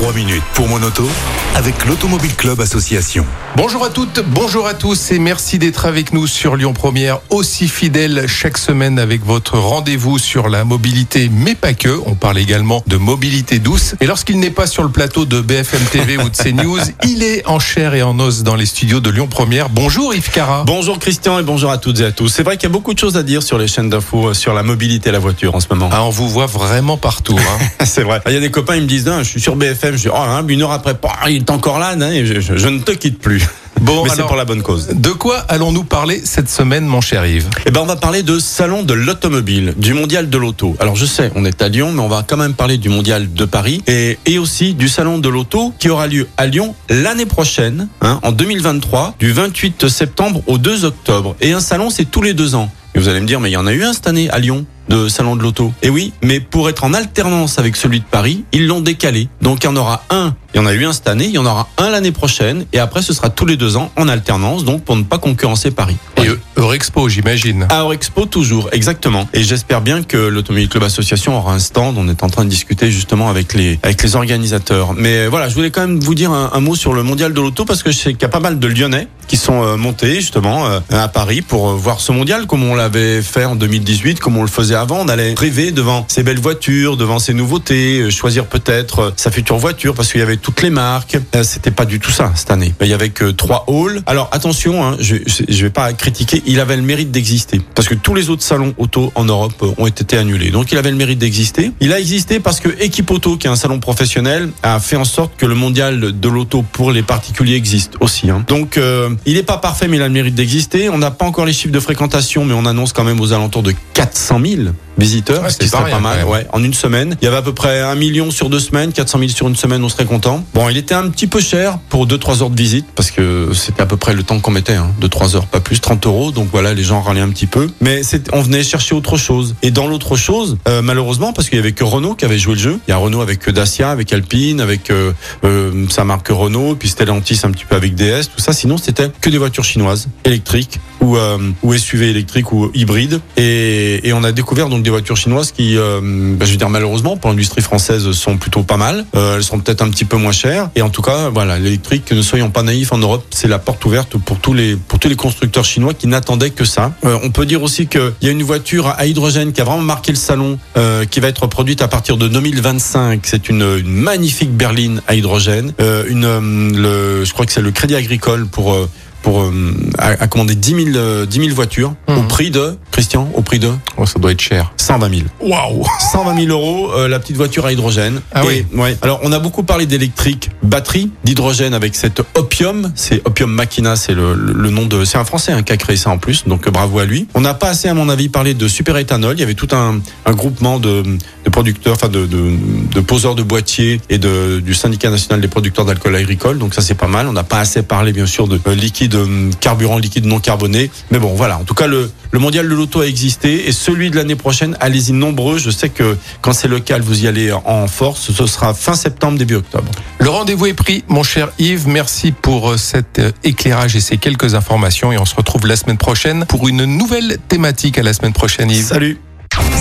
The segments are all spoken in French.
3 minutes pour mon auto avec l'Automobile Club Association. Bonjour à toutes, bonjour à tous et merci d'être avec nous sur Lyon Première, aussi fidèle chaque semaine avec votre rendez-vous sur la mobilité, mais pas que. On parle également de mobilité douce. Et lorsqu'il n'est pas sur le plateau de BFM TV ou de CNews, il est en chair et en os dans les studios de Lyon Première. Bonjour Yves Cara. Bonjour Christian et bonjour à toutes et à tous. C'est vrai qu'il y a beaucoup de choses à dire sur les chaînes d'infos euh, sur la mobilité et la voiture en ce moment. Ah, on vous voit vraiment partout. Hein. C'est vrai. Il y a des copains, ils me disent, non, je suis sur BFM, je dis, oh, une heure après, bah, il est encore là, je, je- je ne te quitte plus. Bon, Mais alors, pour la bonne cause. de quoi allons-nous parler cette semaine, mon cher Yves? Eh ben, on va parler de salon de l'automobile, du mondial de l'auto. Alors, je sais, on est à Lyon, mais on va quand même parler du mondial de Paris et, et aussi du salon de l'auto qui aura lieu à Lyon l'année prochaine, hein, en 2023, du 28 septembre au 2 octobre. Et un salon, c'est tous les deux ans. Et vous allez me dire, mais il y en a eu un cette année à Lyon de salon de l'auto. Et oui, mais pour être en alternance avec celui de Paris, ils l'ont décalé. Donc il y en aura un, il y en a eu un cette année, il y en aura un l'année prochaine, et après ce sera tous les deux ans en alternance, donc pour ne pas concurrencer Paris. Et Eurexpo, j'imagine. À Eurexpo toujours, exactement. Et j'espère bien que l'Automobile Club Association aura un stand. On est en train de discuter justement avec les avec les organisateurs. Mais voilà, je voulais quand même vous dire un, mot sur le mondial de l'auto parce que je sais qu'il y a pas mal de Lyonnais qui sont euh, montés justement euh, à Paris pour euh, voir ce mondial comme on l'avait fait en 2018, comme on le faisait avant. On allait rêver devant ces belles voitures, devant ces nouveautés, choisir peut-être sa future voiture parce qu'il y avait toutes les marques. C'était pas du tout ça cette année. Il y avait que trois halls. Alors attention, hein, je je vais pas critiquer. Il avait le mérite d'exister parce que tous les autres salons auto en Europe euh, ont été annulés. Donc il avait le mérite d'exister. Il a existé parce que Equipe Auto, qui est un salon professionnel, a fait en sorte que le mondial de l'auto pour les particuliers existe aussi. hein. Donc euh, il n'est pas parfait, mais il a le mérite d'exister. On n'a pas encore les chiffres de fréquentation, mais on annonce quand même aux alentours de 400 000 visiteurs, Ouais, c'est pas rien, mal. Ouais, en une semaine, il y avait à peu près un million sur deux semaines, 400 000 sur une semaine, on serait content. Bon, il était un petit peu cher pour 2-3 heures de visite parce que c'était à peu près le temps qu'on mettait, hein, de 3 heures, pas plus, 30 euros. Donc voilà, les gens râlaient un petit peu. Mais on venait chercher autre chose. Et dans l'autre chose, euh, malheureusement, parce qu'il y avait que Renault qui avait joué le jeu. Il y a Renault avec Dacia, avec Alpine, avec euh, euh, sa marque Renault, puis Stellantis un petit peu avec DS, tout ça. Sinon, c'était que des voitures chinoises, électriques ou, euh, ou SUV électriques ou hybrides. Et, et on a découvert donc des voitures chinoises qui, euh, bah, je veux dire malheureusement pour l'industrie française, sont plutôt pas mal. Euh, elles sont peut-être un petit peu moins chères. Et en tout cas, voilà, l'électrique, ne soyons pas naïfs en Europe, c'est la porte ouverte pour tous les pour tous les constructeurs chinois qui n'attendaient que ça. Euh, on peut dire aussi qu'il y a une voiture à hydrogène qui a vraiment marqué le salon, euh, qui va être produite à partir de 2025. C'est une, une magnifique berline à hydrogène. Euh, une, le, je crois que c'est le Crédit Agricole pour pour euh, à, à commander 10 000, euh, 10 000 voitures au Mhm. prix de Christian, au prix de Oh, ça doit être cher. 120 000. Waouh 120 000 euros, euh, la petite voiture à hydrogène. Ah Et, ouais. Alors, on a beaucoup parlé d'électrique, batterie, d'hydrogène avec cette Opium. C'est Opium Machina, c'est le, le- le nom de. C'est un Français hein, qui a créé ça en plus, donc euh, bravo à lui. On n'a pas assez, à mon avis, parlé de super éthanol. Il y avait tout un, un groupement de, de producteurs, enfin de, de, de poseurs de boîtiers et de, du syndicat national des producteurs d'alcool agricole. Donc ça, c'est pas mal. On n'a pas assez parlé, bien sûr, de euh, liquide, euh, carburant liquide non carboné. Mais bon, voilà. En tout cas, le, le mondial de l'auto a existé et celui de l'année prochaine, allez-y nombreux. Je sais que quand c'est local, vous y allez en force. Ce sera fin septembre, début octobre. Le rendez-vous est pris, mon cher Yves. Merci pour euh, cet euh, éclairage et ces quelques informations. Et on se retrouve la semaine prochaine pour une nouvelle thématique. À la semaine prochaine, Yves. Salut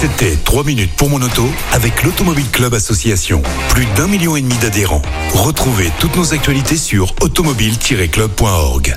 C'était 3 minutes pour mon auto avec l'Automobile Club Association. Plus d'un million et demi d'adhérents. Retrouvez toutes nos actualités sur automobile-club.org.